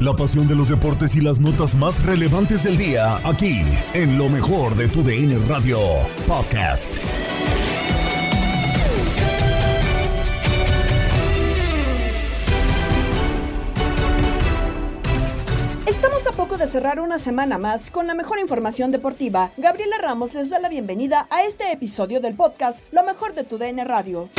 La pasión de los deportes y las notas más relevantes del día, aquí, en lo mejor de tu DN Radio Podcast. Estamos a poco de cerrar una semana más con la mejor información deportiva. Gabriela Ramos les da la bienvenida a este episodio del podcast Lo mejor de tu DN Radio.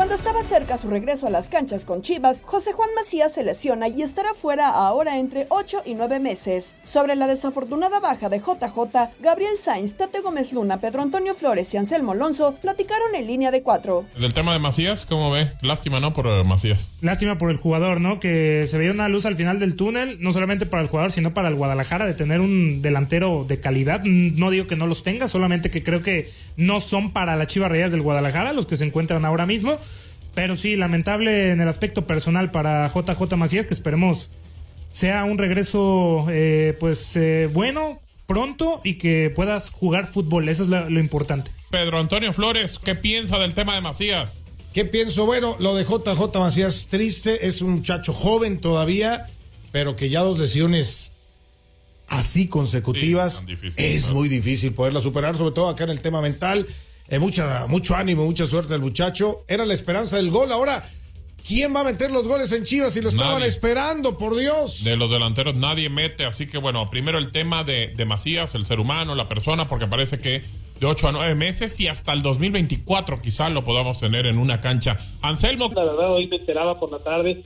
Cuando estaba cerca su regreso a las canchas con Chivas, José Juan Macías se lesiona y estará fuera ahora entre 8 y 9 meses. Sobre la desafortunada baja de JJ, Gabriel Sainz, Tate Gómez Luna, Pedro Antonio Flores y Anselmo Alonso platicaron en línea de cuatro. Del tema de Macías, ¿cómo ve? Lástima, ¿no? Por eh, Macías. Lástima por el jugador, ¿no? Que se veía una luz al final del túnel, no solamente para el jugador, sino para el Guadalajara, de tener un delantero de calidad. No digo que no los tenga, solamente que creo que no son para las Chivas Reyes del Guadalajara los que se encuentran ahora mismo. Pero sí, lamentable en el aspecto personal para JJ Macías, que esperemos sea un regreso eh, pues eh, bueno, pronto y que puedas jugar fútbol. Eso es lo, lo importante. Pedro Antonio Flores, ¿qué piensa del tema de Macías? ¿Qué pienso? Bueno, lo de JJ Macías triste, es un muchacho joven todavía, pero que ya dos lesiones así consecutivas Sí, tan difícil, es claro. muy difícil poderla superar, sobre todo acá en el tema mental. Eh, mucha, mucho ánimo, mucha suerte al muchacho. Era la esperanza del gol. Ahora, ¿quién va a meter los goles en Chivas si lo estaban Nadie. esperando, por Dios? De los delanteros nadie mete, así que bueno, primero el tema de, de Macías, el ser humano, la persona, porque parece que de 8 a 9 meses y hasta el 2024 quizá lo podamos tener en una cancha. Anselmo, La verdad, hoy me enteraba por la tarde,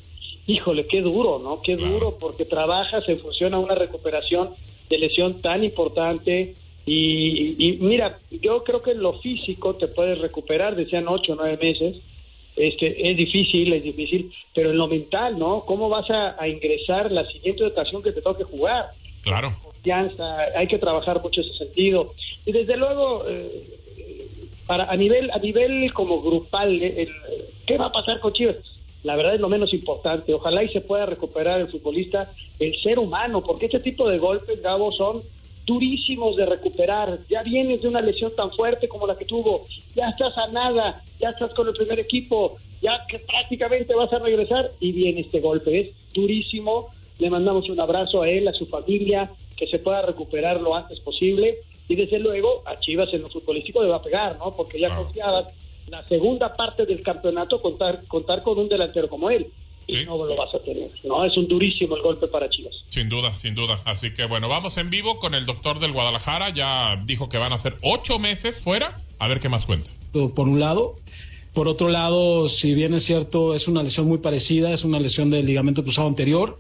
híjole, qué duro, ¿no? Qué duro, porque trabajas en función a una recuperación de lesión tan importante. Y, y mira, yo creo que en lo físico te puedes recuperar, decían ocho o nueve meses. Este, es difícil, es difícil, pero en lo mental, ¿no? ¿Cómo vas a, a ingresar la siguiente ocasión que te toque jugar? claro. confianza, hay que trabajar mucho ese sentido. Y desde luego, eh, para a nivel a nivel como grupal, eh, el- ¿qué va a pasar con Chivas? La verdad es lo menos importante. Ojalá y se pueda recuperar el futbolista, el ser humano, porque este tipo de golpes, Gabo, son durísimos de recuperar. Ya vienes de una lesión tan fuerte como la que tuvo, ya estás a nada, ya estás con el primer equipo, ya que prácticamente vas a regresar y viene este golpe. Es durísimo. Le mandamos un abrazo a él, a su familia, que se pueda recuperar lo antes posible. Y desde luego a Chivas en lo futbolístico le va a pegar, ¿no? Porque ya confiabas la segunda parte del campeonato contar, contar con un delantero como él. Y no lo vas a tener, ¿no? Es un durísimo el golpe para Chivas. Sin duda, sin duda. Así que bueno, vamos en vivo con el doctor del Guadalajara. Ya dijo que van a ser ocho meses fuera. A ver qué más cuenta. por un lado. Por otro lado, si bien es cierto, es una lesión muy parecida, es una lesión del ligamento cruzado anterior,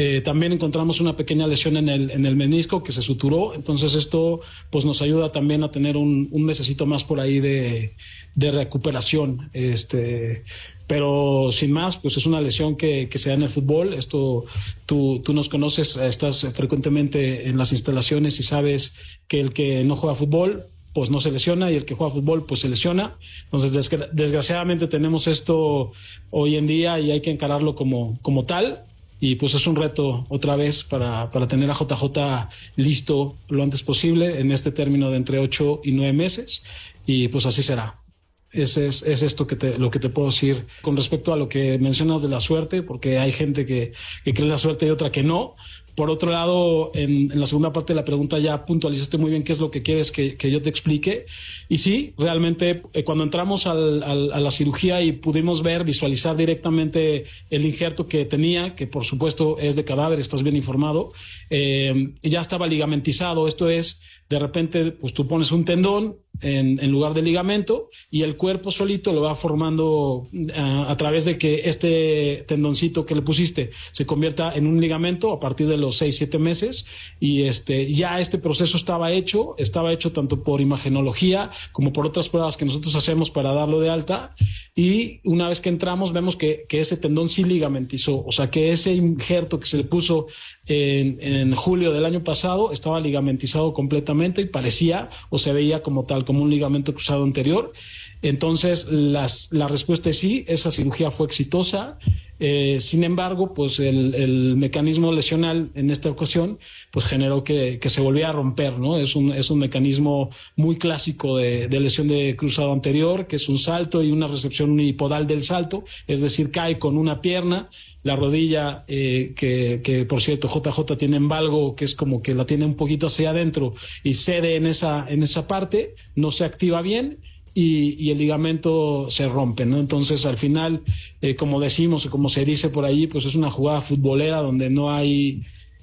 Eh, también encontramos una pequeña lesión en el, en el menisco que se suturó, entonces esto pues nos ayuda también a tener un, un mesecito más por ahí de, de recuperación. Este, pero sin más, pues es una lesión que, que se da en el fútbol. Esto tú, tú nos conoces, estás frecuentemente en las instalaciones y sabes que el que no juega fútbol pues no se lesiona y el que juega fútbol pues se lesiona. Entonces, desgra desgraciadamente tenemos esto hoy en día y hay que encararlo como, como tal. Y pues es un reto otra vez para, para tener a JJ listo lo antes posible en este término de entre ocho y nueve meses. Y pues así será. Es, es, es, esto que te, lo que te puedo decir con respecto a lo que mencionas de la suerte, porque hay gente que, que cree la suerte y otra que no. Por otro lado, en, en, la segunda parte de la pregunta ya puntualizaste muy bien qué es lo que quieres que, que yo te explique. Y sí, realmente eh, cuando entramos al, al, a la cirugía y pudimos ver, visualizar directamente el injerto que tenía, que por supuesto es de cadáver, estás bien informado, eh, ya estaba ligamentizado. Esto es, de repente, pues tú pones un tendón, en, en, lugar de ligamento y el cuerpo solito lo va formando uh, a través de que este tendoncito que le pusiste se convierta en un ligamento a partir de los 6, 7 meses y este, ya este proceso estaba hecho, estaba hecho tanto por imagenología como por otras pruebas que nosotros hacemos para darlo de alta y una vez que entramos vemos que, que ese tendón sí ligamentizó, o sea que ese injerto que se le puso en, en julio del año pasado estaba ligamentizado completamente y parecía o se veía como tal como un ligamento cruzado anterior. Entonces, las, la respuesta es sí, esa cirugía fue exitosa. Eh, sin embargo, pues el, mecanismo lesional en esta ocasión, pues generó que, se volviera a romper, ¿no? Es un, es un mecanismo muy clásico de, lesión de cruzado anterior, que es un salto y una recepción unipodal del salto, es decir, cae con una pierna, la rodilla, eh, que, que, por cierto JJ tiene en valgo, que es como que la tiene un poquito hacia adentro y cede en esa, en esa parte, no se activa bien y, el ligamento se rompe, ¿no? Entonces, al final, eh, como decimos, como se dice por ahí, pues es una jugada futbolera donde no hay,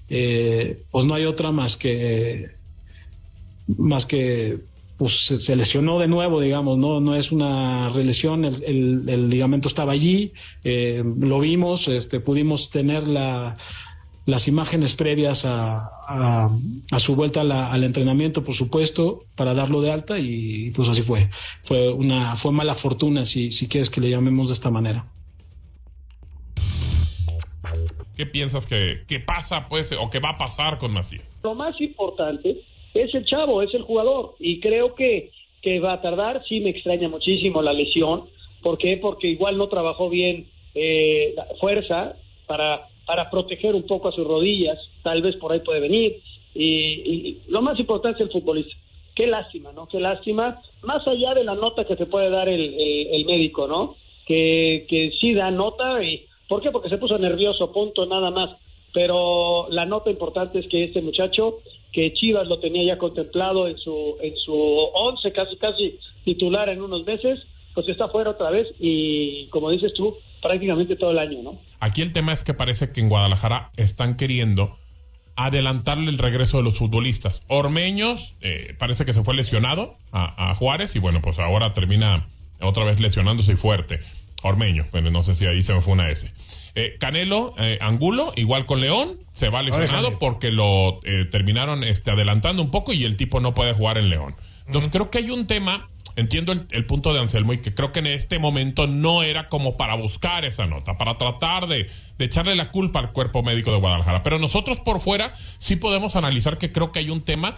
eh, pues no hay otra más que, más que, pues se, se lesionó de nuevo, digamos, no, no es una relesión, el, el, el ligamento estaba allí, eh, lo vimos, este, pudimos tener la, las imágenes previas a, a, a su vuelta la, al entrenamiento, por supuesto, para darlo de alta y pues así fue. Fue una fue mala fortuna, si, si quieres que le llamemos de esta manera. ¿Qué piensas que, que pasa, pues, o que va a pasar con Macías? Lo más importante es el chavo, es el jugador, y creo que, que va a tardar. Sí, me extraña muchísimo la lesión. ¿Por qué? Porque igual no trabajó bien eh, la fuerza para para proteger un poco a sus rodillas, tal vez por ahí puede venir. Y, y, lo más importante es el futbolista. Qué lástima, ¿no? Qué lástima, más allá de la nota que te puede dar el, médico, ¿no? Que, que sí da nota y ¿por qué? Porque se puso nervioso, punto, nada más. Pero la nota importante es que este muchacho, que Chivas lo tenía ya contemplado en su en su once, casi casi titular en unos meses, pues está fuera otra vez y como dices tú, prácticamente todo el año, ¿no? Aquí el tema es que parece que en Guadalajara están queriendo adelantarle el regreso de los futbolistas. Ormeños eh, parece que se fue lesionado a, a, Juárez y bueno, pues ahora termina otra vez lesionándose y fuerte. Ormeño, bueno, no sé si ahí se me fue una S. Eh, Canelo, eh, Angulo, igual con León, se va lesionado porque lo eh, terminaron este, adelantando un poco y el tipo no puede jugar en León. Entonces uh -huh. creo que hay un tema entiendo el, el, punto de Anselmo y que creo que en este momento no era como para buscar esa nota, para tratar de, de, echarle la culpa al cuerpo médico de Guadalajara. Pero nosotros por fuera sí podemos analizar que creo que hay un tema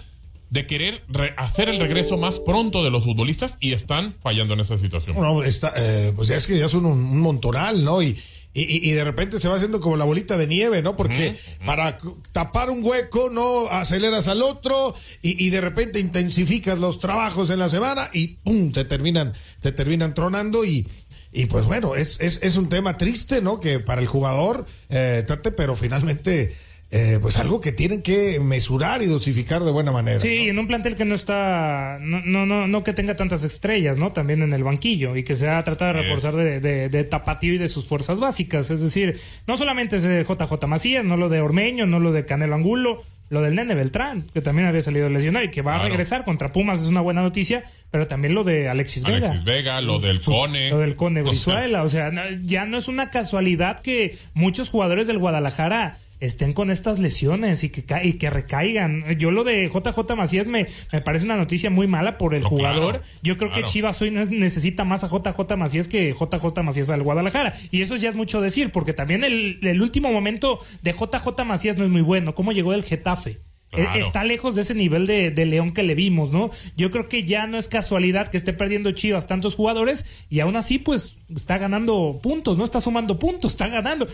de querer hacer el regreso más pronto de los futbolistas y están fallando en esa situación. Bueno, está, eh, pues es que ya son un, un montonal, ¿no? Y, y, y, de repente se va haciendo como la bolita de nieve, ¿no? Porque uh -huh. para tapar un hueco, no aceleras al otro y, y, de repente intensificas los trabajos en la semana y ¡pum! te terminan, te terminan tronando y, y pues bueno, es, es, es un tema triste, ¿no? Que para el jugador eh, trate, pero finalmente eh, pues algo que tienen que mesurar y dosificar de buena manera. Sí, ¿no? en un plantel que no está, no, no, no, no que tenga tantas estrellas, ¿no? También en el banquillo y que se ha tratado de reforzar de, de, de, tapatío y de sus fuerzas básicas. Es decir, no solamente es de JJ Macías, no lo de Ormeño, no lo de Canelo Angulo, lo del Nene Beltrán, que también había salido lesionado y que va claro. a regresar contra Pumas, es una buena noticia, pero también lo de Alexis Vega. Alexis Vega, lo del Cone. Lo del Cone Brizuela, o sea, no, ya no es una casualidad que muchos jugadores del Guadalajara estén con estas lesiones y que, y que recaigan. Yo lo de JJ Macías me, me parece una noticia muy mala por el jugador. Yo creo que Chivas hoy necesita más a JJ Macías que JJ Macías al Guadalajara. Y eso ya es mucho decir, porque también el, el último momento de JJ Macías no es muy bueno. ¿Cómo llegó el Getafe? E, está lejos de ese nivel de, de, León que le vimos, ¿no? Yo creo que ya no es casualidad que esté perdiendo Chivas tantos jugadores y aún así, pues, está ganando puntos, no está sumando puntos, está ganando.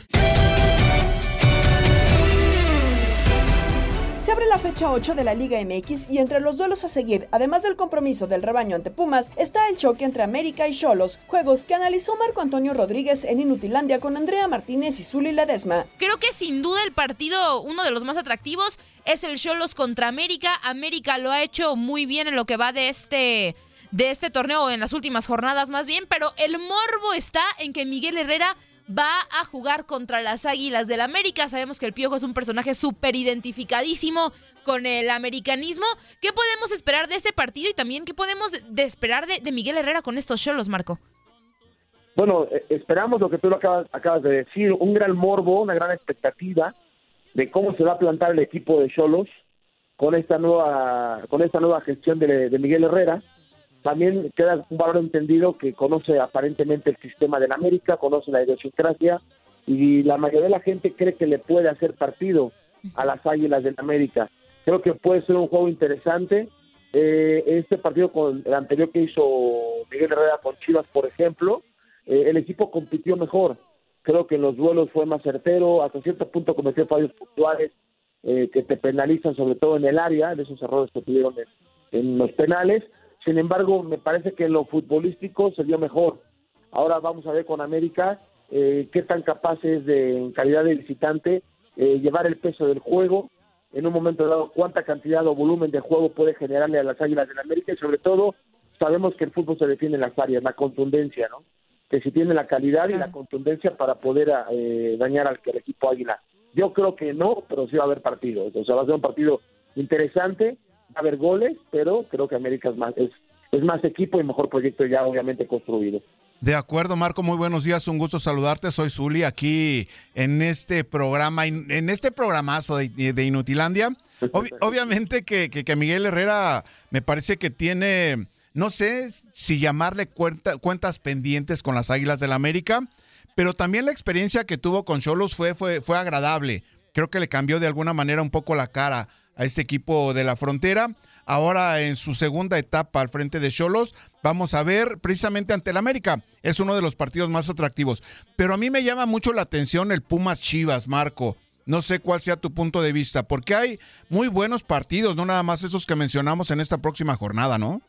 Se abre la fecha 8 de la Liga MX y entre los duelos a seguir, además del compromiso del rebaño ante Pumas, está el choque entre América y Cholos, juegos que analizó Marco Antonio Rodríguez en Inutilandia con Andrea Martínez y Zuli Ledesma. Creo que sin duda el partido, uno de los más atractivos, es el Cholos contra América. América lo ha hecho muy bien en lo que va de este de este torneo en las últimas jornadas más bien, pero el morbo está en que Miguel Herrera va a jugar contra las Águilas del América. Sabemos que el Piojo es un personaje súper identificadísimo con el americanismo. ¿Qué podemos esperar de este partido y también qué podemos de esperar de, Miguel Herrera con estos cholos, Marco? Bueno, eh, esperamos lo que tú lo acabas, de decir, un gran morbo, una gran expectativa de cómo se va a plantar el equipo de Cholos con esta nueva con esta nueva gestión de Miguel Herrera también queda un valor entendido que conoce aparentemente el sistema de la América, conoce la idiosincrasia y la mayoría de la gente cree que le puede hacer partido a las Águilas de América. Creo que puede ser un juego interesante. Eh, este partido con el anterior que hizo Miguel Herrera con Chivas, por ejemplo, eh, el equipo compitió mejor. Creo que en los duelos fue más certero, hasta cierto punto cometió fallos puntuales eh, que te penalizan, sobre todo en el área, de esos errores que tuvieron en los penales sin embargo, me parece que en lo futbolístico se dio mejor. Ahora vamos a ver con América eh, qué tan capaz es de, en calidad de visitante, eh, llevar el peso del juego, en un momento dado cuánta cantidad o volumen de juego puede generarle a las Águilas del América y sobre todo sabemos que el fútbol se define en las áreas, la contundencia, ¿no? Que si tiene la calidad y la contundencia para poder eh, dañar al, al, equipo Águila. Yo creo que no, pero sí va a haber partido. O sea, va a ser un partido interesante haber goles, pero creo que América es más, es, es más equipo y mejor proyecto ya obviamente construido. De acuerdo, Marco, muy buenos días, un gusto saludarte. Soy Zuli aquí en este programa, en este programazo de, de Inutilandia. obviamente que, que, Miguel Herrera me parece que tiene, no sé si llamarle cuentas pendientes con las Águilas del la América, pero también la experiencia que tuvo con Cholos fue, fue, fue agradable. Creo que le cambió de alguna manera un poco la cara a este equipo de la frontera. Ahora en su segunda etapa al frente de Cholos, vamos a ver precisamente ante el América. Es uno de los partidos más atractivos. Pero a mí me llama mucho la atención el Pumas Chivas, Marco. No sé cuál sea tu punto de vista, porque hay muy buenos partidos, no nada más esos que mencionamos en esta próxima jornada, ¿no?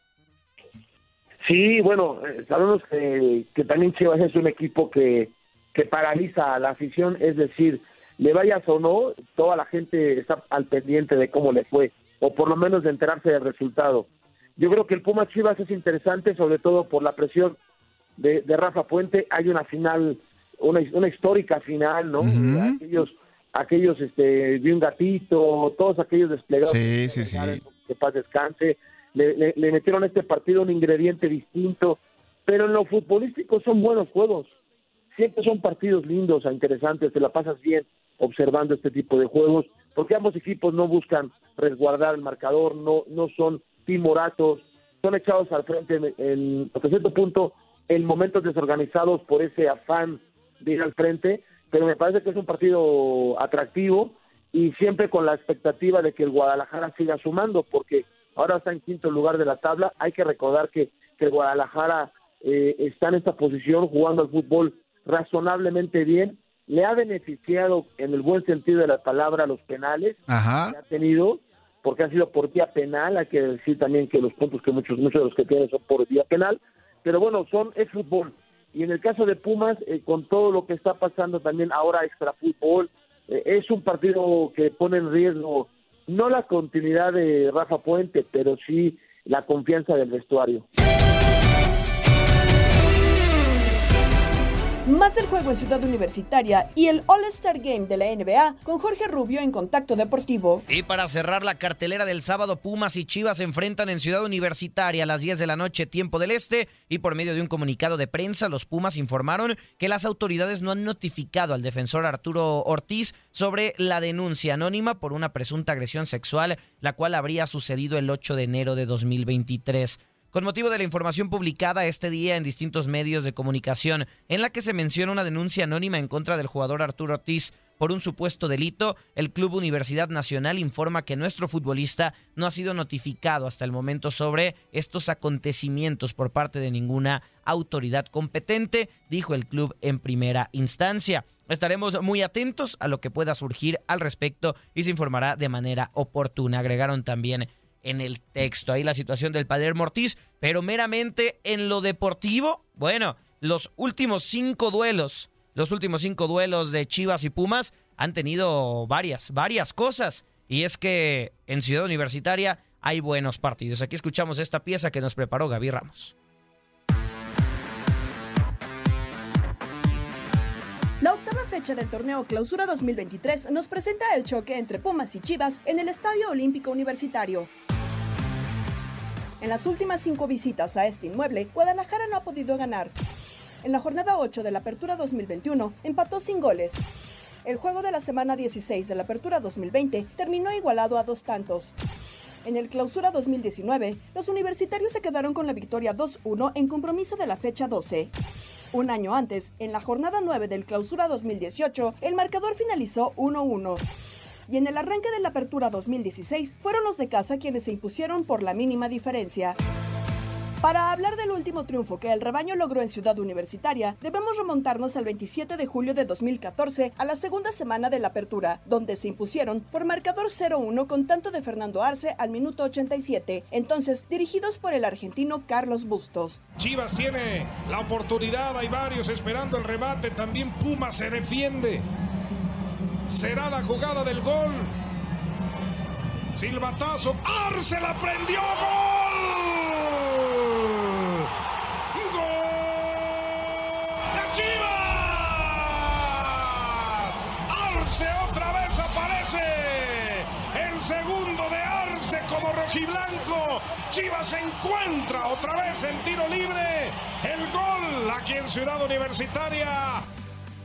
Sí, bueno, eh, sabemos que, que también Chivas es un equipo que, que paraliza a la afición, es decir, le vayas o no, toda la gente está al pendiente de cómo le fue, o por lo menos de enterarse del resultado. Yo creo que el Pumas Chivas es interesante, sobre todo por la presión de, Rafa Puente. Hay una final, una, una histórica final, ¿no? Aquellos, aquellos, este, de un gatito, todos aquellos desplegados. Sí, sí, sí. Que paz descanse. Le, le metieron a este partido un ingrediente distinto, pero en lo futbolístico son buenos juegos. Siempre son partidos lindos, interesantes, te la pasas bien observando este tipo de juegos, porque ambos equipos no buscan resguardar el marcador, no, no son timoratos, son echados al frente en, hasta cierto punto en momentos desorganizados por ese afán de ir al frente, pero me parece que es un partido atractivo y siempre con la expectativa de que el Guadalajara siga sumando, porque ahora está en quinto lugar de la tabla, hay que recordar que, que el Guadalajara eh, está en esta posición jugando al fútbol razonablemente bien le ha beneficiado en el buen sentido de la palabra los penales que ha tenido, porque ha sido por vía penal, hay que decir también que los puntos que muchos, muchos de los que tienen son por vía penal, pero bueno, son es fútbol. Y en el caso de Pumas, eh, con todo lo que está pasando también ahora extra fútbol, eh, es un partido que pone en riesgo no la continuidad de Rafa Puente, pero sí la confianza del vestuario. Más del juego en Ciudad Universitaria y el All-Star Game de la NBA con Jorge Rubio en Contacto Deportivo. Y para cerrar la cartelera del sábado, Pumas y Chivas se enfrentan en Ciudad Universitaria a las 10 de la noche, tiempo del este, y por medio de un comunicado de prensa, los Pumas informaron que las autoridades no han notificado al defensor Arturo Ortiz sobre la denuncia anónima por una presunta agresión sexual, la cual habría sucedido el 8 de enero de 2023 con motivo de la información publicada este día en distintos medios de comunicación, en la que se menciona una denuncia anónima en contra del jugador Arturo Ortiz por un supuesto delito, el Club Universidad Nacional informa que nuestro futbolista no ha sido notificado hasta el momento sobre estos acontecimientos por parte de ninguna autoridad competente, dijo el club en primera instancia. Estaremos muy atentos a lo que pueda surgir al respecto y se informará de manera oportuna. Agregaron también en el texto. Ahí la situación del Palermo Ortiz, pero meramente en lo deportivo, bueno, los últimos cinco duelos, los últimos cinco duelos de Chivas y Pumas han tenido varias, varias cosas. Y es que en Ciudad Universitaria hay buenos partidos. Aquí escuchamos esta pieza que nos preparó Gaby Ramos. Fecha del torneo Clausura 2023 nos presenta el choque entre Pumas y Chivas en el Estadio Olímpico Universitario. En las últimas cinco visitas a este inmueble, Guadalajara no ha podido ganar. En la jornada 8 de la Apertura 2021, empató sin goles. El juego de la semana 16 de la Apertura 2020 terminó igualado a dos tantos. En el Clausura 2019, los universitarios se quedaron con la victoria 2-1 en compromiso de la fecha 12. Un año antes, en la jornada 9 del Clausura 2018, el marcador finalizó 1-1 y en el arranque de la apertura 2016 fueron los de casa quienes se impusieron por la mínima diferencia. Para hablar del último triunfo que el rebaño logró en Ciudad Universitaria, debemos remontarnos al 27 de julio de 2014, a la segunda semana de la apertura, donde se impusieron por marcador 0-1 con tanto de Fernando Arce al minuto 87, entonces dirigidos por el argentino Carlos Bustos. Chivas tiene la oportunidad, hay varios esperando el remate, también Puma se defiende. Será la jugada del gol. Silbatazo. Arce la prendió. ¡Gol! ¡Gol! ¡La Chivas! Arce otra vez aparece. El segundo de Arce como rojiblanco. Chivas encuentra otra vez en tiro libre. El gol aquí en Ciudad Universitaria.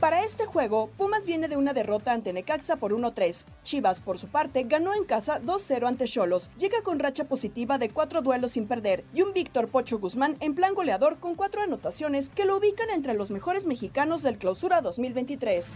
Para este juego, Pumas viene de una derrota ante Necaxa por 1-3. Chivas, por su parte, ganó en casa 2-0 ante Cholos. Llega con racha positiva de cuatro duelos sin perder y un Víctor Pocho Guzmán en plan goleador con cuatro anotaciones que lo ubican entre los mejores mexicanos del Clausura 2023.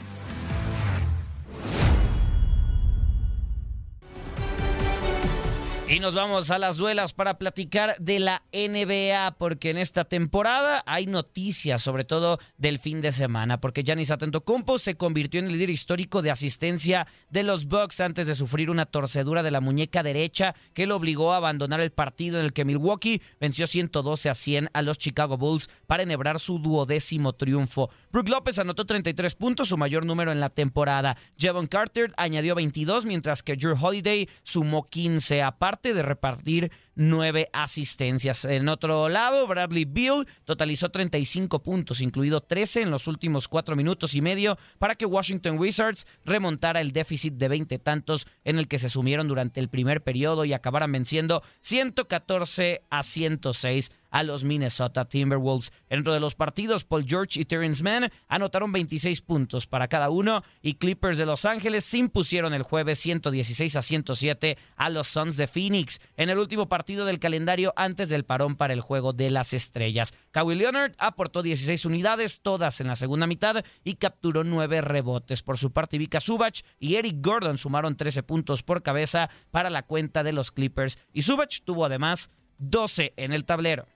Y nos vamos a las duelas para platicar de la NBA, porque en esta temporada hay noticias, sobre todo del fin de semana, porque Giannis Antetokounmpo se convirtió en el líder histórico de asistencia de los Bucks antes de sufrir una torcedura de la muñeca derecha que lo obligó a abandonar el partido en el que Milwaukee venció 112 a 100 a los Chicago Bulls para enhebrar su duodécimo triunfo. Brook López anotó 33 puntos, su mayor número en la temporada. Jevon Carter añadió 22, mientras que Drew Holiday sumó 15. Aparte de repartir nueve asistencias. En otro lado, Bradley Bill totalizó 35 puntos, incluido 13 en los últimos cuatro minutos y medio, para que Washington Wizards remontara el déficit de 20 tantos en el que se sumieron durante el primer periodo y acabaran venciendo 114 a 106 a los Minnesota Timberwolves. Dentro de los partidos, Paul George y Terrence Mann anotaron 26 puntos para cada uno y Clippers de Los Ángeles se impusieron el jueves 116 a 107 a los Suns de Phoenix en el último partido del calendario antes del parón para el juego de las estrellas. Kawhi Leonard aportó 16 unidades, todas en la segunda mitad, y capturó nueve rebotes. Por su parte, Vika Subach y Eric Gordon sumaron 13 puntos por cabeza para la cuenta de los Clippers y Subach tuvo además 12 en el tablero.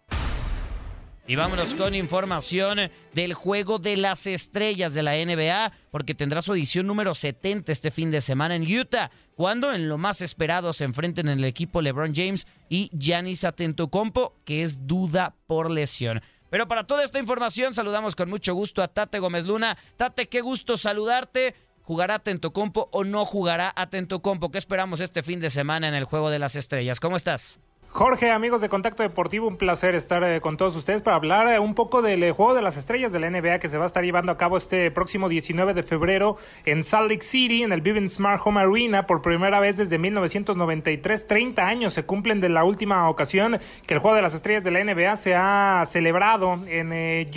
Y vámonos con información del juego de las estrellas de la NBA, porque tendrá su edición número 70 este fin de semana en Utah, cuando en lo más esperado se enfrenten en el equipo LeBron James y Giannis Atentocompo, que es duda por lesión. Pero para toda esta información saludamos con mucho gusto a Tate Gómez Luna. Tate, qué gusto saludarte. ¿Jugará Atentocompo o no jugará Atentocompo? ¿Qué esperamos este fin de semana en el Juego de las Estrellas? ¿Cómo estás? Jorge, amigos de Contacto Deportivo, un placer estar eh, con todos ustedes para hablar eh, un poco del eh, juego de las estrellas de la NBA que se va a estar llevando a cabo este próximo 19 de febrero en Salt Lake City, en el Vivint Smart Home Arena, por primera vez desde 1993. 30 años se cumplen de la última ocasión que el juego de las estrellas de la NBA se ha celebrado en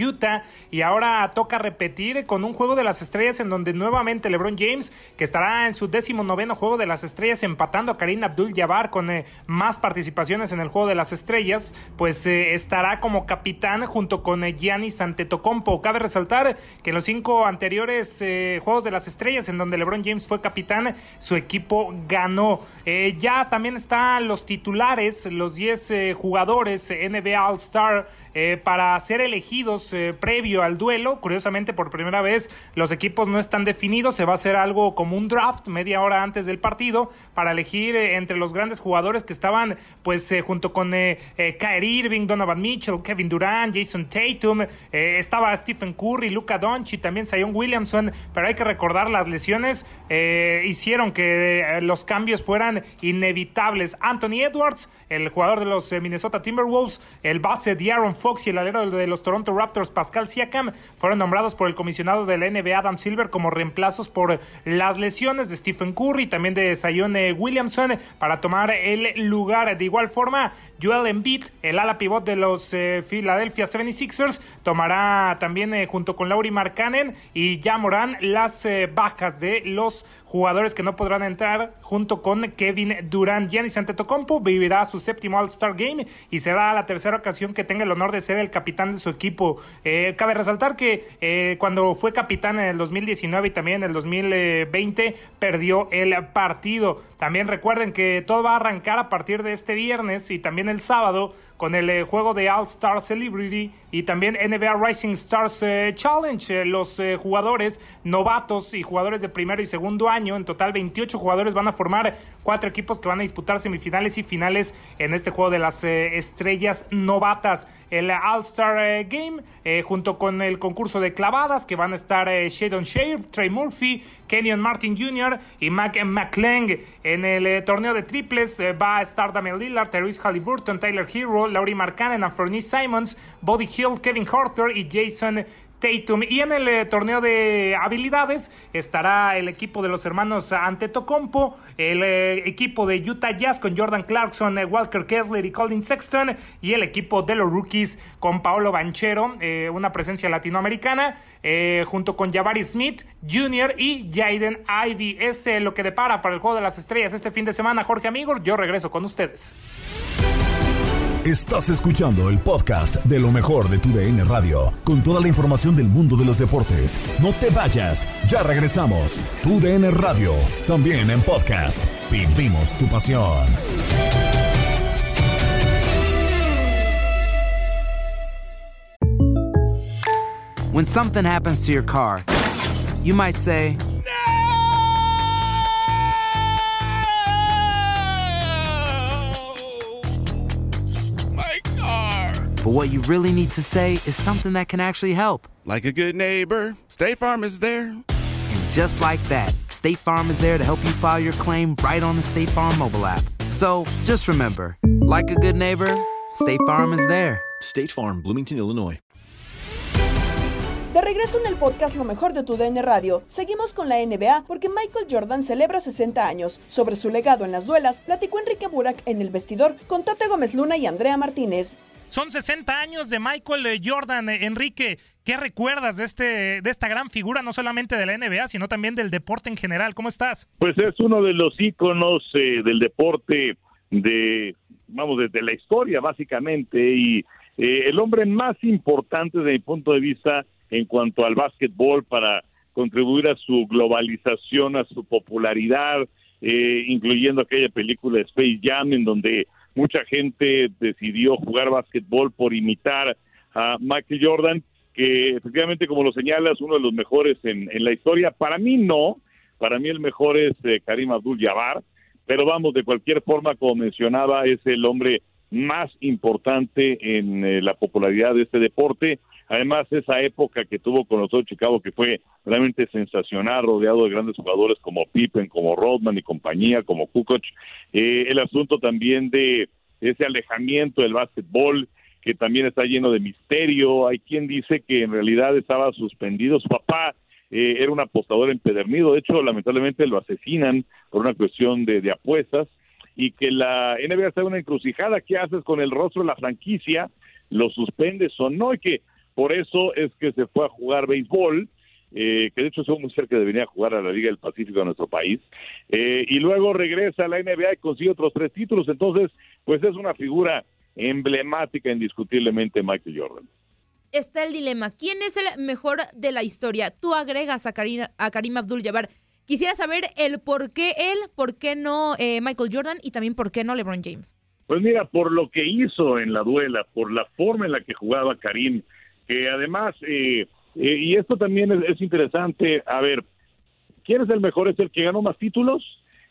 Utah y ahora toca repetir con un juego de las estrellas en donde nuevamente LeBron James, que estará en su décimo noveno juego de las estrellas, empatando a Karim Abdul-Jabbar con más en el Juego de las Estrellas, pues eh, estará como capitán junto con eh, Giannis Antetokounmpo. Cabe resaltar que en los cinco anteriores eh, Juegos de las Estrellas, en donde LeBron James fue capitán, su equipo ganó. ya también están los titulares, los 10 jugadores NBA All-Star eh, para ser elegidos eh, previo al duelo. Curiosamente, por primera vez los equipos no están definidos. Se va a hacer algo como un draft media hora antes del partido para elegir eh, entre los grandes jugadores que estaban, pues, junto con Kyrie Irving, Donovan Mitchell, Kevin Durant, Jason Tatum. estaba Stephen Curry, Luca Doncic, también Zion Williamson. Pero hay que recordar las lesiones hicieron que los cambios fueran inevitables. Anthony Edwards, el jugador de los Minnesota Timberwolves, el base de Aaron Fox y el alero de los Toronto Raptors, Pascal Siakam, fueron nombrados por el comisionado de la NBA, Adam Silver, como reemplazos por las lesiones de Stephen Curry también de Zion Williamson para tomar el lugar. De igual forma, Joel Embiid, el ala pivot de los eh, Philadelphia 76ers, tomará también eh, junto con Lauri Markkanen y ya Morán las eh, bajas de los jugadores que no podrán entrar junto con Kevin Durant. Giannis Antetokounmpo vivirá su séptimo All-Star Game y será la tercera ocasión que tenga el honor de ser el capitán de su equipo. Eh, cabe resaltar que eh, cuando fue capitán en el 2019 y también en el 2020 perdió el partido. También recuerden que todo va a arrancar a partir de este viernes y también el sábado con el eh, juego de All Star Celebrity y también NBA Rising Stars Challenge. los jugadores novatos y jugadores de primero y segundo año, en total 28 jugadores van a formar cuatro equipos que van a disputar semifinales y finales en este juego de las estrellas novatas el All-Star eh, Game, eh, junto con el concurso de clavadas, que van a estar eh, Shadon Shea, Trey Murphy, Kenyon Martin Jr. y Mac McCleng. En el torneo de triples va a estar Damian Lillard, Therese Halliburton, Tyler Hero, Laurie Markkanen, Fernie Simons, Body Hill, Kevin Horter y Jason Tatum. Y en el eh, torneo de habilidades estará el equipo de los hermanos Antetokounmpo, el eh, equipo de Utah Jazz con Jordan Clarkson, eh, Walker Kessler y Colin Sexton, y el equipo de los rookies con Paolo Banchero, una presencia latinoamericana, junto con Jabari Smith Jr. y Jaden Ivy. Es lo que depara para el Juego de las Estrellas este fin de semana. Jorge Amigos, yo regreso con ustedes. Estás escuchando el podcast de lo mejor de tu DN Radio, con toda la información del mundo de los deportes. No te vayas, ya regresamos. Tu DN Radio, también en podcast. Vivimos tu pasión. When something happens to your car, you might say, But what you really need to say is something that can actually help. Like a good neighbor, State Farm is there. And just like that, State Farm is there to help you file your claim right on the State Farm mobile app. So just remember, like a good neighbor, State Farm is there. State Farm, Bloomington, Illinois. De regreso en el podcast Lo mejor de tu DN Radio, seguimos con la NBA porque Michael Jordan celebra 60 años. Sobre su legado en las duelas, platicó Enrique Burak en el vestidor con Tate Gómez Luna y Andrea Martínez. Son 60 años de Michael eh, Jordan. Eh, Enrique, ¿qué recuerdas de, este, de esta gran figura, no solamente de la NBA, sino también del deporte en general? ¿Cómo estás? Pues es uno de los íconos eh, del deporte de, vamos, desde la historia, básicamente, y el hombre más importante desde mi punto de vista en cuanto al básquetbol para contribuir a su globalización, a su popularidad, incluyendo aquella película Space Jam en donde mucha gente decidió jugar básquetbol por imitar a Michael Jordan, que efectivamente, como lo señalas, uno de los mejores en, la historia. Para mí no, para mí el mejor es eh, Karim Abdul-Jabbar, pero vamos, de cualquier forma, como mencionaba, es el hombre más importante en eh, la popularidad de este deporte. Además, esa época que tuvo con los Chicago, que fue realmente sensacional, rodeado de grandes jugadores como Pippen, como Rodman y compañía, como Kukoc. Eh, el asunto también de ese alejamiento del básquetbol que también está lleno de misterio. Hay quien dice que en realidad estaba suspendido. Su papá eh, era un apostador empedernido. De hecho, lamentablemente lo asesinan por una cuestión de, de apuestas y que la NBA está en una encrucijada. ¿Qué haces con el rostro de la franquicia? ¿Lo suspendes o no? Y que por eso es que se fue a jugar béisbol. Eh, que de hecho son muy cerca de venir a jugar a la Liga del Pacífico de nuestro país, eh, y luego regresa a la NBA y consigue otros tres títulos, entonces, pues es una figura emblemática indiscutiblemente Michael Jordan. Está el dilema, ¿quién es el mejor de la historia? Tú agregas a Karim, a Karim Abdul-Jabbar. Quisiera saber el por qué él, por qué no eh, Michael Jordan y también por qué no LeBron James. Pues mira, por lo que hizo en la duela, por la forma en la que jugaba Karim, que además eh, eh, y esto también es, interesante, a ver, ¿quién es el mejor? ¿Es el que ganó más títulos?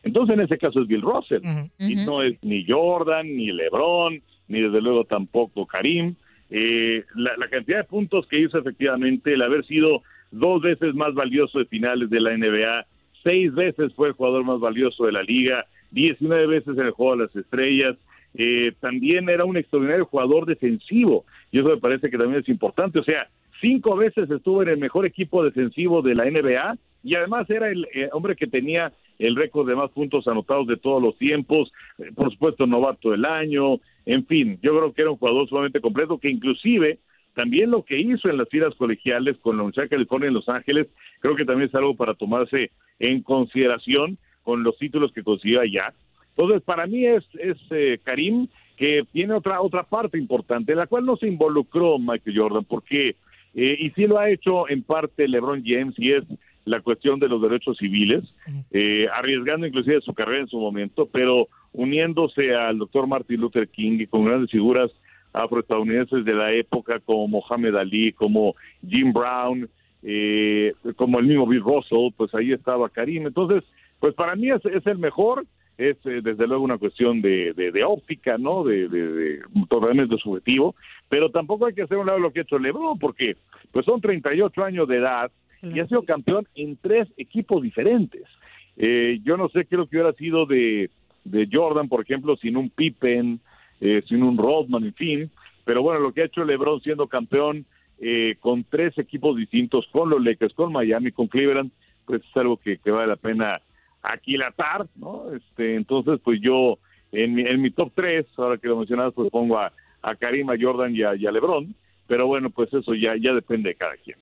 Entonces en ese caso es Bill Russell, y no es ni Jordan, ni LeBron, ni desde luego tampoco Karim. Eh, la, cantidad de puntos que hizo efectivamente, el haber sido dos veces más valioso de finales de la NBA, seis veces fue el jugador más valioso de la liga, 19 veces en el juego de las estrellas, eh, también era un extraordinario jugador defensivo, y eso me parece que también es importante, o sea, Cinco veces estuvo en el mejor equipo defensivo de la NBA y además era el eh, hombre que tenía el récord de más puntos anotados de todos los tiempos, eh, por supuesto novato del año, en fin, yo creo que era un jugador sumamente completo que inclusive también lo que hizo en las filas colegiales con la Universidad de California en Los Ángeles, creo que también es algo para tomarse en consideración con los títulos que consiguió allá. Entonces, para mí es, es eh, Karim que tiene otra otra parte importante, en la cual no se involucró Michael Jordan, porque eh, y sí lo ha hecho en parte LeBron James y es la cuestión de los derechos civiles, eh, arriesgando inclusive su carrera en su momento, pero uniéndose al doctor Martin Luther King y con grandes figuras afroestadounidenses de la época como Mohamed Ali, como Jim Brown, eh, como el mismo Bill Russell, pues ahí estaba Karim. Entonces, pues para mí es, es el mejor, es eh, desde luego una cuestión de, de, óptica, ¿no? De, de, totalmente subjetivo, pero tampoco hay que hacer un lado lo que ha hecho Lebron, porque pues son 38 años de edad y ha sido campeón en tres equipos diferentes. Eh, yo no sé qué es lo que hubiera sido de, de Jordan, por ejemplo, sin un Pippen, eh, sin un Rodman, en fin, pero bueno, lo que ha hecho LeBron siendo campeón con tres equipos distintos, con los Lakers, con Miami, con Cleveland, pues es algo que, que vale la pena aquilatar, ¿no? Este, entonces, pues yo en mi, en mi top 3, ahora que lo mencionas, pues pongo a, a Karim, a Jordan y a, y a LeBron, pero bueno, pues eso ya, ya depende de cada quien.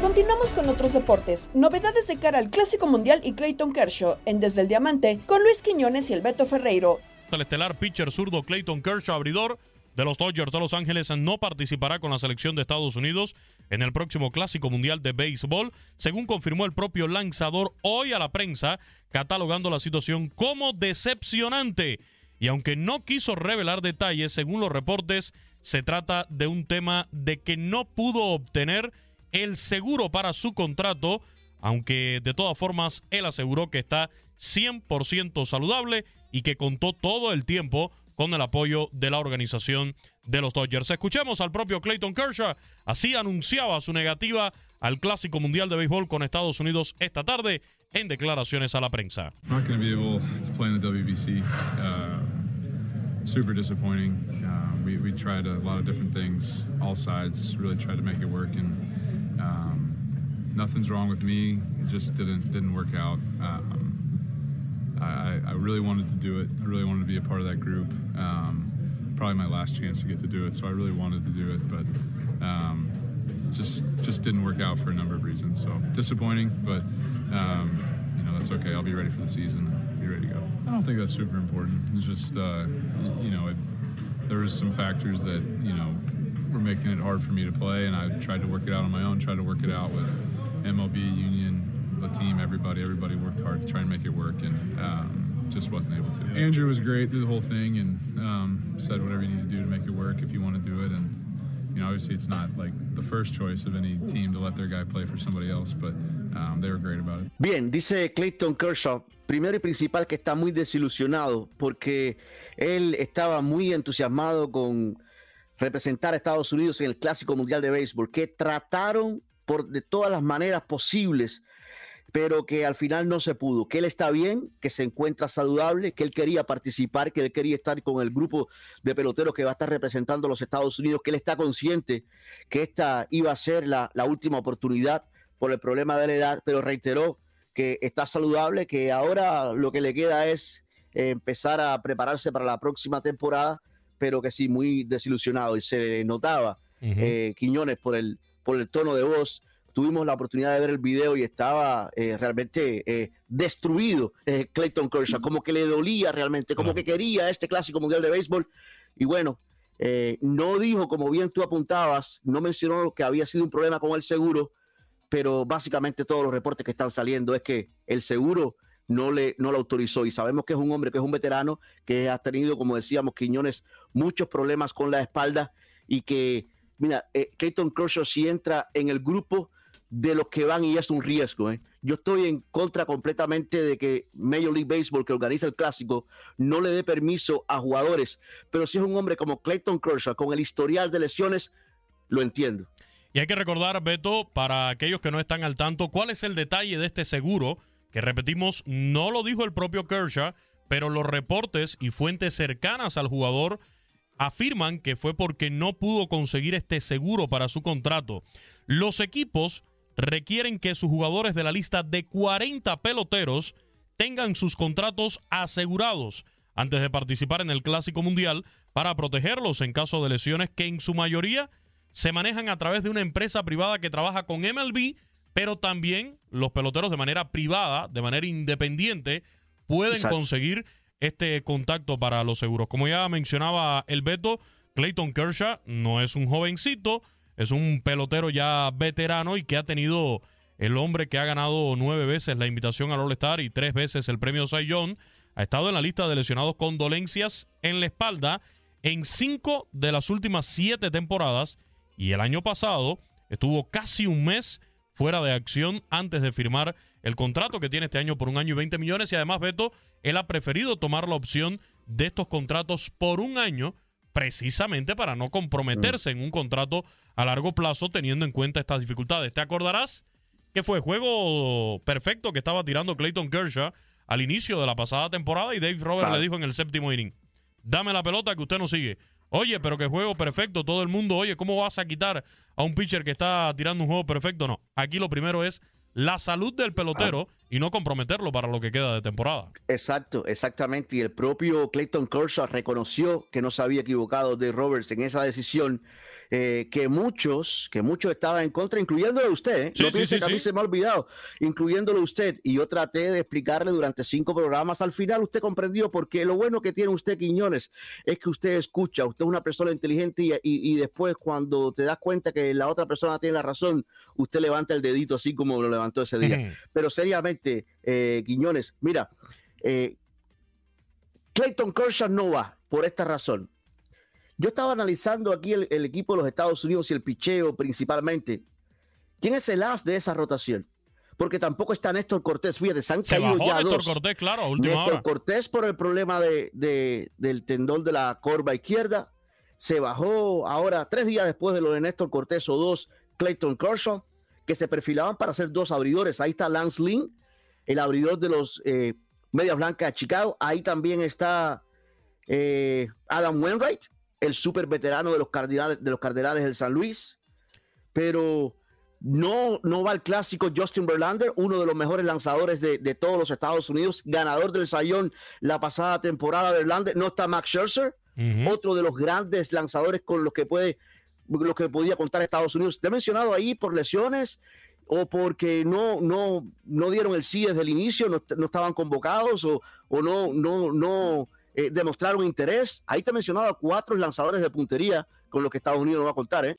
Continuamos con otros deportes. Novedades de cara al Clásico Mundial y Clayton Kershaw en Desde el Diamante con Luis Quiñones y el Beto Ferreiro. El estelar pitcher zurdo Clayton Kershaw, abridor de los Dodgers de Los Ángeles no participará con la selección de Estados Unidos en el próximo Clásico Mundial de Béisbol, según confirmó el propio lanzador hoy a la prensa, catalogando la situación como decepcionante. Y aunque no quiso revelar detalles, según los reportes, se trata de un tema de que no pudo obtener el seguro para su contrato, aunque de todas formas él aseguró que está 100% saludable y que contó todo el tiempo con el apoyo de la organización de los Dodgers. Escuchemos al propio Clayton Kershaw. Así anunciaba su negativa al Clásico Mundial de Béisbol con Estados Unidos esta tarde en declaraciones a la prensa. Uh, super disappointing. Uh, we, we tried a lot of different things, all sides, really tried to make it work, and um, nothing's wrong with me. It just didn't didn't work out. Um, I, I, really wanted to do it. I really wanted to be a part of that group. Um, probably my last chance to get to do it, so I really wanted to do it, but um, just just didn't work out for a number of reasons. So disappointing, but um, you know that's okay. I'll be ready for the season. Be ready to go. I don't think that's super important. It's just uh, you know it, there was some factors that you know were making it hard for me to play, and I tried to work it out on my own. Tried to work it out with MLB union the team, everybody, everybody worked hard to try and make it work, and um, just wasn't able to. Andrew was great through the whole thing and um, said whatever you need to do to make it work if you want to do it. And you know, obviously, it's not like the first choice of any team to let their guy play for somebody else, but um, they were great about it. Bien, dice Clayton Kershaw, primero y principal que está muy desilusionado porque él estaba muy entusiasmado con representar a Estados Unidos en el Clásico Mundial de Béisbol, que trataron por de todas las maneras posibles pero que al final no se pudo, que él está bien, que se encuentra saludable, que él quería participar, que él quería estar con el grupo de peloteros que va a estar representando a los Estados Unidos, que él está consciente que esta iba a ser la, la última oportunidad por el problema de la edad, pero reiteró que está saludable, que ahora lo que le queda es eh, empezar a prepararse para la próxima temporada, pero que sí, muy desilusionado. Y se notaba eh, Quiñones por el, por el tono de voz tuvimos la oportunidad de ver el video y estaba eh, realmente eh, destruido eh, Clayton Kershaw, como que le dolía realmente, como que quería este clásico mundial de béisbol. Y bueno, no dijo, como bien tú apuntabas, no mencionó que había sido un problema con el seguro, pero básicamente todos los reportes que están saliendo es que el seguro no le no lo autorizó y sabemos que es un hombre que es un veterano que ha tenido como decíamos Quiñones muchos problemas con la espalda y que mira Clayton Kershaw si entra en el grupo de los que van y es un riesgo. ¿eh? Yo estoy en contra completamente de que Major League Baseball, que organiza el clásico, no le dé permiso a jugadores. Pero si es un hombre como Clayton Kershaw, con el historial de lesiones, lo entiendo. Y hay que recordar, Beto, para aquellos que no están al tanto, cuál es el detalle de este seguro, que repetimos, no lo dijo el propio Kershaw, pero los reportes y fuentes cercanas al jugador afirman que fue porque no pudo conseguir este seguro para su contrato. Los equipos requieren que sus jugadores de la lista de 40 peloteros tengan sus contratos asegurados antes de participar en el Clásico Mundial para protegerlos en caso de lesiones que en su mayoría se manejan a través de una empresa privada que trabaja con MLB, pero también los peloteros de manera privada, de manera independiente, pueden conseguir este contacto para los seguros. Como ya mencionaba el Beto, Clayton Kershaw no es un jovencito, es un pelotero ya veterano y que ha tenido el hombre que ha ganado nueve veces la invitación al All-Star y tres veces el premio Cy. Ha estado en la lista de lesionados con dolencias en la espalda en cinco de las últimas siete temporadas y el año pasado estuvo casi un mes fuera de acción antes de firmar el contrato que tiene este año por un año y 20 millones y además Beto, él ha preferido tomar la opción de estos contratos por un año precisamente para no comprometerse en un contrato a largo plazo teniendo en cuenta estas dificultades. ¿Te acordarás que fue juego perfecto que estaba tirando Clayton Kershaw al inicio de la pasada temporada y Dave Roberts le dijo en el séptimo inning, dame la pelota que usted no sigue. Oye, pero que juego perfecto, todo el mundo, oye, ¿cómo vas a quitar a un pitcher que está tirando un juego perfecto? No, aquí lo primero es la salud del pelotero y no comprometerlo para lo que queda de temporada. Exacto, exactamente. Y el propio Clayton Kershaw reconoció que no se había equivocado de Roberts en esa decisión eh, que muchos, que muchos estaban en contra, incluyéndolo usted. ¿eh? no piense que a mí se me ha olvidado, incluyéndolo usted. Y yo traté de explicarle durante cinco programas. Al final usted comprendió porque lo bueno que tiene usted, Quiñones, es que usted escucha. Usted es una persona inteligente y, y, después cuando te das cuenta que la otra persona tiene la razón, usted levanta el dedito así como lo levantó ese día. Pero seriamente, eh, Quiñones, mira, eh, Clayton Kershaw no va por esta razón. Yo estaba analizando aquí el, equipo de los Estados Unidos y el picheo principalmente. ¿Quién es el as de esa rotación? Porque tampoco está Néstor Cortés. Fíjate, se han caído ya Néstor Cortés, claro, a última Néstor Cortés por el problema de, del tendón de la corva izquierda. Se bajó ahora, tres días después de lo de Néstor Cortés o dos, Clayton Kershaw, que se perfilaban para ser dos abridores. Ahí está Lance Lynn, el abridor de los eh, Medias Blancas de Chicago. Ahí también está eh, Adam Wainwright, el super veterano de los Cardenales, de los Cardenales del San Luis, pero no, no va al clásico Justin Verlander, uno de los mejores lanzadores de, todos los Estados Unidos, ganador del Sayón la pasada temporada. Verlander no está Max Scherzer, otro de los grandes lanzadores con los que puede, los que podía contar Estados Unidos. Te he mencionado ahí por lesiones o porque no, no, no dieron el sí desde el inicio, no, no estaban convocados o, o no, no, no eh, demostraron interés. Ahí te he mencionado a cuatro lanzadores de puntería con los que Estados Unidos va a contar. ¿eh?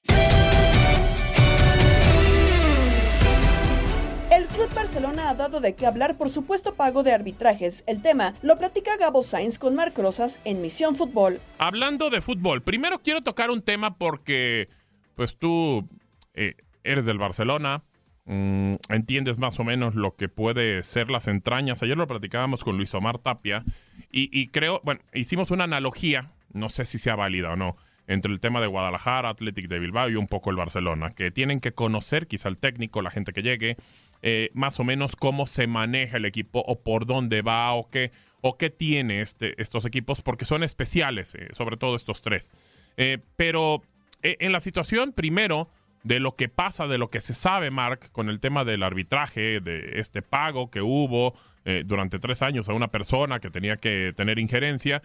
El Club Barcelona ha dado de qué hablar por supuesto pago de arbitrajes. El tema lo platica Gabo Sainz con Marc Rosas en Misión Fútbol. Hablando de fútbol, primero quiero tocar un tema porque pues tú eh, eres del Barcelona, mm, entiendes más o menos lo que puede ser las entrañas. Ayer lo platicábamos con Luis Omar Tapia y, creo, bueno, hicimos una analogía, no sé si sea válida o no, entre el tema de Guadalajara, Athletic de Bilbao y un poco el Barcelona, que tienen que conocer quizá el técnico, la gente que llegue, eh, más o menos cómo se maneja el equipo o por dónde va o qué, o qué tiene este, estos equipos, porque son especiales, eh, sobre todo estos tres. Eh, pero en la situación, primero, de lo que pasa, de lo que se sabe, Mark, con el tema del arbitraje, de este pago que hubo durante tres años a una persona que tenía que tener injerencia,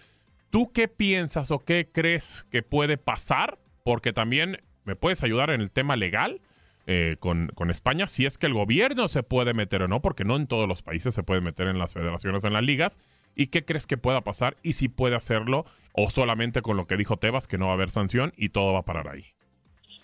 ¿Tú qué piensas o qué crees que puede pasar? Porque también me puedes ayudar en el tema legal eh, con, con, España, si es que el gobierno se puede meter o no, porque no en todos los países se puede meter en las federaciones, en las ligas. ¿Y qué crees que pueda pasar? Y si puede hacerlo, o solamente con lo que dijo Tebas, que no va a haber sanción y todo va a parar ahí.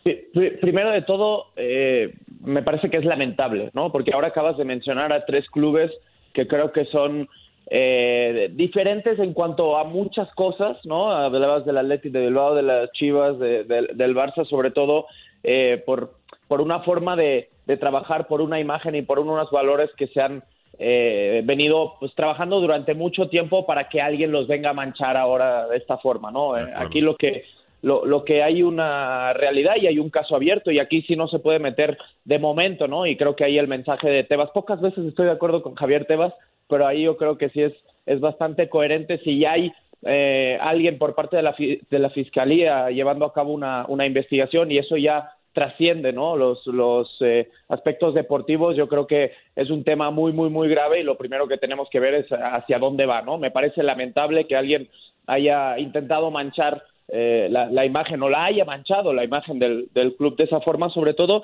Primero de todo, eh, me parece que es lamentable, ¿no? Porque ahora acabas de mencionar a tres clubes que creo que son eh, diferentes en cuanto a muchas cosas, ¿no? Hablabas del Atlético de Bilbao, de las Chivas, del Barça, sobre todo eh, por, por una forma de, trabajar, por una imagen y por unos valores que se han eh, venido pues trabajando durante mucho tiempo para que alguien los venga a manchar ahora de esta forma, ¿no? Eh, aquí lo que lo, lo, que hay una realidad y hay un caso abierto y aquí sí no se puede meter de momento, ¿no? Y creo que ahí el mensaje de Tebas, pocas veces estoy de acuerdo con Javier Tebas, pero ahí yo creo que sí es, es bastante coherente si ya hay eh, alguien por parte de la, de la Fiscalía llevando a cabo una, una investigación y eso ya trasciende ¿no? los, los eh, aspectos deportivos, yo creo que es un tema muy, muy, muy grave y lo primero que tenemos que ver es hacia dónde va. ¿no? Me parece lamentable que alguien haya intentado manchar eh, la, imagen o la haya manchado la imagen del, del club de esa forma, sobre todo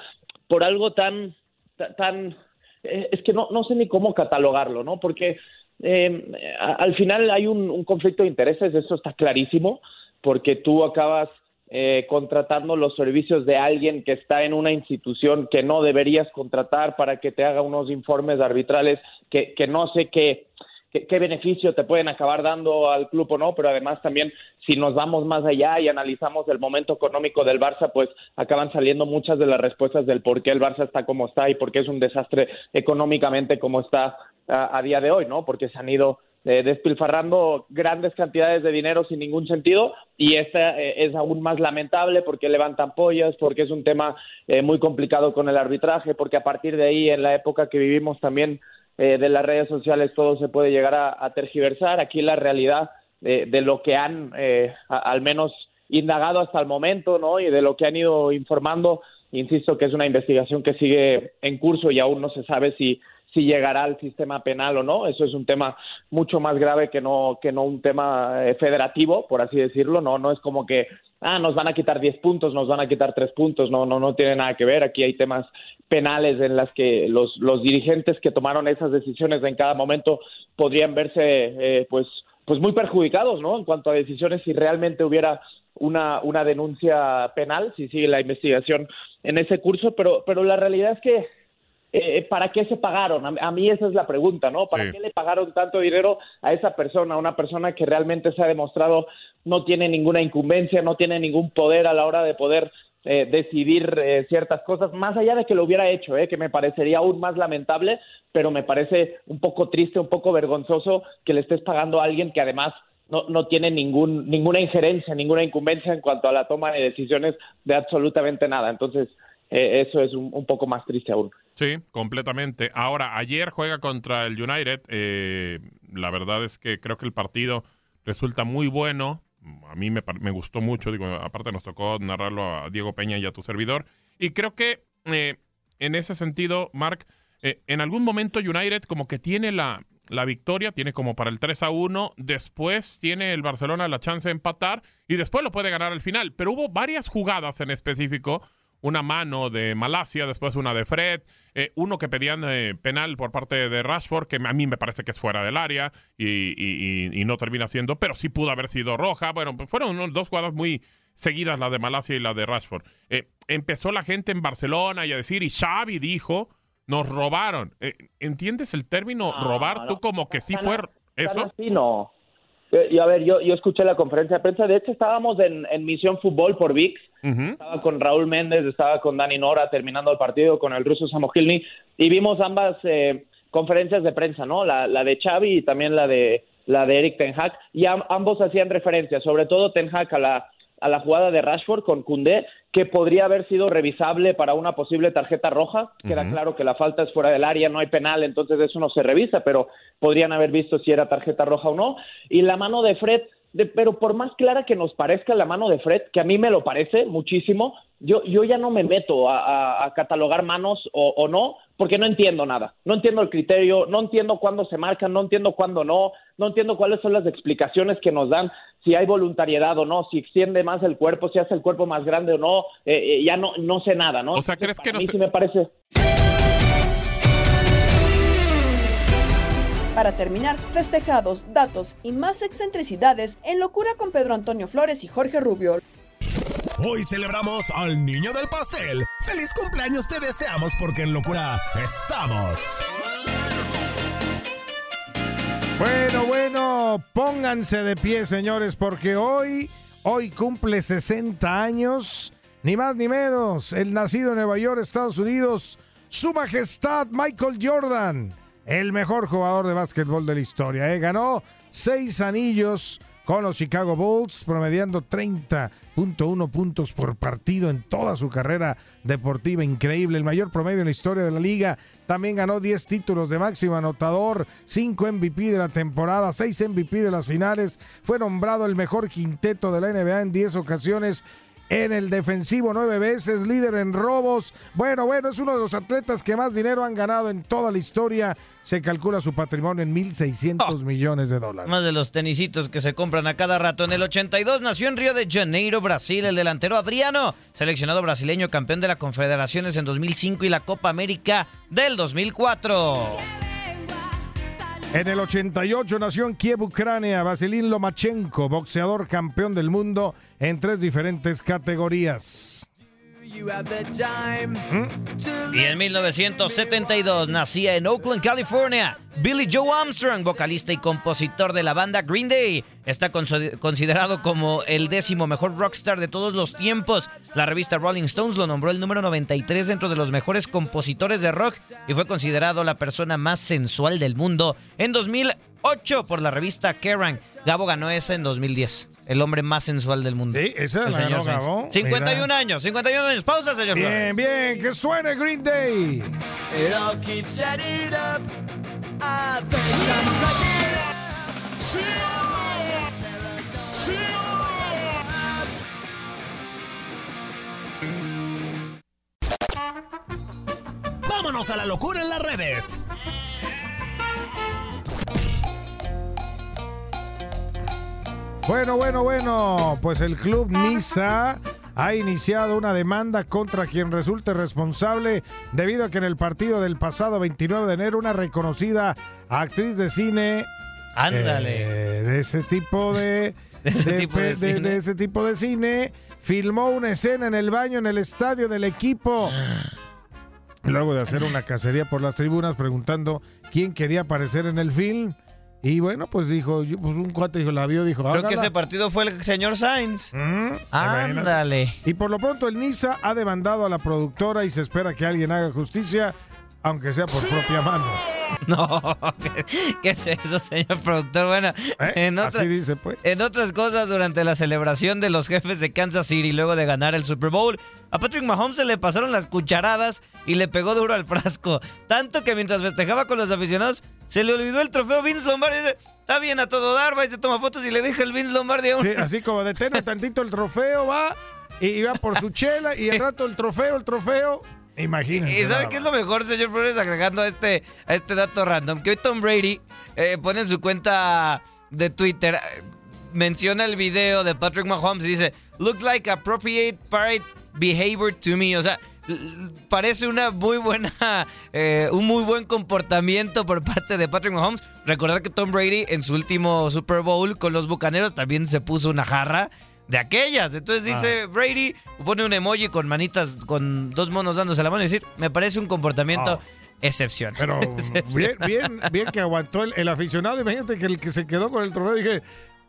por algo tan, tan eh, es que no, no sé ni cómo catalogarlo, ¿no? Porque eh, al final hay un, conflicto de intereses, eso está clarísimo, porque tú acabas eh, contratando los servicios de alguien que está en una institución que no deberías contratar para que te haga unos informes arbitrales que, que no sé qué, qué, beneficio te pueden acabar dando al club o no, pero además también si nos vamos más allá y analizamos el momento económico del Barça, pues acaban saliendo muchas de las respuestas del por qué el Barça está como está y por qué es un desastre económicamente como está a, día de hoy, ¿no? Porque se han ido eh, despilfarrando grandes cantidades de dinero sin ningún sentido y esta eh, es aún más lamentable porque levantan pollas, porque es un tema eh, muy complicado con el arbitraje, porque a partir de ahí en la época que vivimos también eh, de las redes sociales todo se puede llegar a, tergiversar. Aquí la realidad de, lo que han eh, al menos indagado hasta el momento, ¿no? Y de lo que han ido informando, insisto que es una investigación que sigue en curso y aún no se sabe si si llegará al sistema penal o no. Eso es un tema mucho más grave que no que no un tema eh, federativo, por así decirlo. No no es como que ah nos van a quitar 10 puntos, nos van a quitar 3 puntos. No no no tiene nada que ver. Aquí hay temas penales en las que los, los dirigentes que tomaron esas decisiones en cada momento podrían verse eh, pues pues muy perjudicados no en cuanto a decisiones si realmente hubiera una, una denuncia penal si sigue la investigación en ese curso pero pero la realidad es que eh, ¿para qué se pagaron? A, mí esa es la pregunta, ¿no? ¿Para qué le pagaron tanto dinero a esa persona, a una persona que realmente se ha demostrado no tiene ninguna incumbencia, no tiene ningún poder a la hora de poder eh, decidir eh, ciertas cosas, más allá de que lo hubiera hecho, eh, que me parecería aún más lamentable, pero me parece un poco triste, un poco vergonzoso que le estés pagando a alguien que además no, no tiene ningún, ninguna injerencia, ninguna incumbencia en cuanto a la toma de decisiones de absolutamente nada. Entonces, eso es un, poco más triste aún. Sí, completamente. Ahora, ayer juega contra el United. la verdad es que creo que el partido resulta muy bueno a mí me, gustó mucho, digo, aparte nos tocó narrarlo a Diego Peña y a tu servidor. Y creo que eh, en ese sentido, Mark, eh, en algún momento United como que tiene la, la victoria, tiene como para el 3 a 1, después tiene el Barcelona la chance de empatar y después lo puede ganar al final. Pero hubo varias jugadas en específico una mano de Malasia, después una de Fred, eh, uno que pedían eh, penal por parte de Rashford, que a mí me parece que es fuera del área y, no termina siendo, pero sí pudo haber sido roja. Bueno, pues fueron dos jugadas muy seguidas, la de Malasia y la de Rashford. Eh, empezó la gente en Barcelona y a decir, y Xavi dijo, nos robaron. ¿Entiendes el término robar? Tú como que sí fue eso. no. Y a ver, yo, yo escuché la conferencia de prensa. De hecho, estábamos en, en Misión Fútbol por VIX. Estaba con Raúl Méndez, estaba con Dani Nora terminando el partido, con el ruso Samogilny. Y vimos ambas eh, conferencias de prensa, ¿no? La, la de Xavi y también la de, la de Eric Ten Hag. Y ambos hacían referencia, sobre todo Ten Hag, a la, a la jugada de Rashford con Cundé, que podría haber sido revisable para una posible tarjeta roja. Queda claro que la falta es fuera del área, no hay penal, entonces eso no se revisa, pero podrían haber visto si era tarjeta roja o no. Y la mano de Fred, de- pero por más clara que nos parezca la mano de Fred, que a mí me lo parece muchísimo, yo, yo ya no me meto a, a- a catalogar manos o, o no, porque no entiendo nada. No entiendo el criterio, no entiendo cuándo se marcan, no entiendo cuándo no, no entiendo cuáles son las explicaciones que nos dan, si hay voluntariedad o no, si extiende más el cuerpo, si hace el cuerpo más grande o no, eh, eh, ya no, no sé nada, ¿no? O sea, ¿crees que Para no mí se- sí me parece... Para terminar, festejados, datos y más excentricidades en locura con Pedro Antonio Flores y Jorge Rubio. Hoy celebramos al niño del pastel. ¡Feliz cumpleaños te deseamos porque en locura estamos! Bueno, bueno, pónganse de pie, señores, porque hoy, hoy cumple 60 años, ni más ni menos, el nacido en Nueva York, Estados Unidos, su majestad Michael Jordan, el mejor jugador de básquetbol de la historia. ¿eh? Ganó seis anillos con los Chicago Bulls, promediando 30.1 puntos por partido en toda su carrera deportiva. Increíble, el mayor promedio en la historia de la liga. También ganó 10 títulos de máximo anotador, 5 MVP de la temporada, 6 MVP de las finales. Fue nombrado el mejor quinteto de la NBA en 10 ocasiones. En el defensivo nueve veces, líder en robos. Bueno, bueno, es uno de los atletas que más dinero han ganado en toda la historia. Se calcula su patrimonio en 1.600 millones de dólares. Más de los tenisitos que se compran a cada rato. En el 82 nació en Río de Janeiro, Brasil, el delantero Adriano, seleccionado brasileño campeón de la Confederaciones en 2005 y la Copa América del 2004. En el 88 nació en Kiev, Ucrania, Vasilín Lomachenko, boxeador campeón del mundo en tres diferentes categorías. Y en 1972 nacía en Oakland, California, Billy Joe Armstrong, vocalista y compositor de la banda Green Day. Está considerado como el décimo mejor rockstar de todos los tiempos. La revista Rolling Stones lo nombró el número 93 dentro de los mejores compositores de rock y fue considerado la persona más sensual del mundo en 2008 por la revista Kerrang. Gabo ganó esa en 2010, el hombre más sensual del mundo. Sí, esa la ganó Gabo. 51 Mira. años, 51 años. Pausa, señor Bien, Flores. bien, que suene Green Day. It all keeps adding up. I think I'm like ¡Vámonos a la locura en las redes! Bueno, bueno, bueno, pues el club Niza ha iniciado una demanda contra quien resulte responsable debido a que en el partido del pasado 29 de enero una reconocida actriz de cine Ándale. eh, de ese tipo de De ese tipo de de- cine. de ese tipo de cine filmó una escena en el baño en el estadio del equipo. Luego de hacer una cacería por las tribunas preguntando quién quería aparecer en el film. Y bueno, pues dijo, yo- pues un cuate dijo, la vio, dijo, Creo que ese partido fue el señor Sainz. Ándale. Y por lo pronto el NISA ha demandado a la productora y se espera que alguien haga justicia, aunque sea por propia mano. No, ¿qué, qué es eso, señor productor? Bueno, en, otra- ¿Eh? Así dice, pues. en otras cosas, durante la celebración de los jefes de Kansas City luego de ganar el Super Bowl, a Patrick Mahomes se le pasaron las cucharadas y le pegó duro al frasco. Tanto que mientras festejaba con los aficionados, se le olvidó el trofeo Vince Lombardi. Dice, está bien a todo dar, va y se toma fotos y le deja el Vince Lombardi a uno. Sí, así como detene tantito el trofeo, va y va por su chela y al rato el trofeo, el trofeo. Imagínense. ¿Y sabe qué es lo mejor, señor Flores? Agregando a este, a este dato random, que hoy Tom Brady eh, pone en su cuenta de Twitter, eh, menciona el video de Patrick Mahomes y dice, looks like appropriate parade behavior to me. O sea, parece una muy buena, eh, un muy buen comportamiento por parte de Patrick Mahomes. Recordar que Tom Brady en su último Super Bowl con los Bucaneros también se puso una jarra de aquellas. Entonces dice Brady, pone un emoji con manitas, con dos monos dándose la mano y decir, me parece un comportamiento excepcional. Pero bien, bien, bien que aguantó el, el aficionado. Imagínate que el que se quedó con el trofeo dije,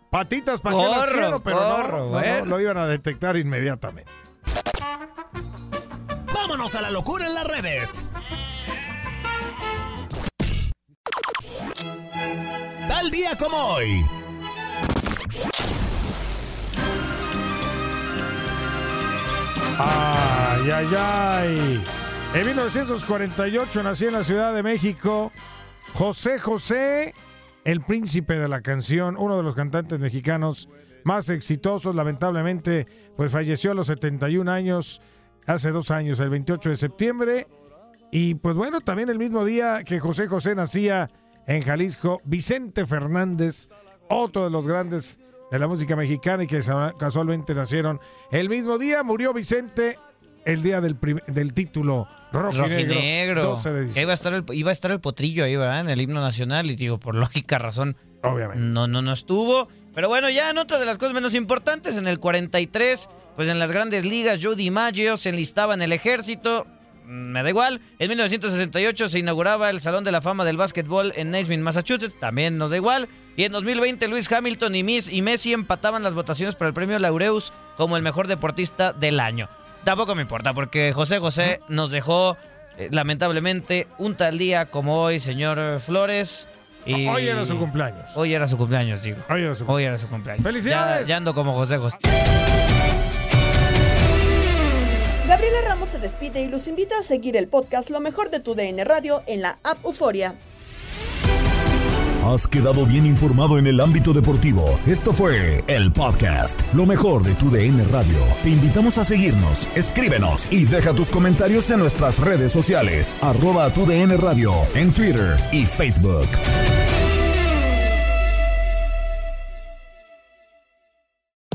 patitas para las quiero, pero no, corro, no, no, bueno. lo iban a detectar inmediatamente. ¡Vámonos a la locura en las redes! Tal día como hoy. Ay, ay, ay. En 1948 nació en la Ciudad de México José José, el príncipe de la canción, uno de los cantantes mexicanos más exitosos. Lamentablemente, pues falleció a los 71 años, hace dos años, el 28 de septiembre. Y pues bueno, también el mismo día que José José nacía en Jalisco, Vicente Fernández, otro de los grandes de la música mexicana y que casualmente nacieron el mismo día, murió Vicente el día del, del título Rojo y Negro, Rojinegro. 12 de Que diciembre. Iba a, estar el, iba a estar el potrillo ahí, ¿verdad? En el himno nacional. Y digo, por lógica razón. Obviamente. No, no, no estuvo. Pero bueno, ya en otra de las cosas menos importantes, en el 43, pues en las grandes ligas, Joe DiMaggio se enlistaba en el ejército. Me da igual. En 1968 se inauguraba el Salón de la Fama del Básquetbol en Naismith, Massachusetts. También nos da igual. Y en 2020 Luis Hamilton y, Miss, y Messi empataban las votaciones para el premio Laureus como el mejor deportista del año. Tampoco me importa porque José José nos dejó eh, lamentablemente un tal día como hoy, señor Flores. Y Hoy era su cumpleaños. Hoy era su cumpleaños, digo. Hoy era su, Hoy era su cumpleaños. ¡Felicidades! Ya, ya ando como José José. Gabriela Ramos se despide y los invita a seguir el podcast Lo mejor de tu DN Radio en la app Euforia. Has quedado bien informado en el ámbito deportivo. Esto fue el podcast, lo mejor de tu DN Radio. Te invitamos a seguirnos, escríbenos y deja tus comentarios en nuestras redes sociales, arroba tu DN Radio, en Twitter y Facebook.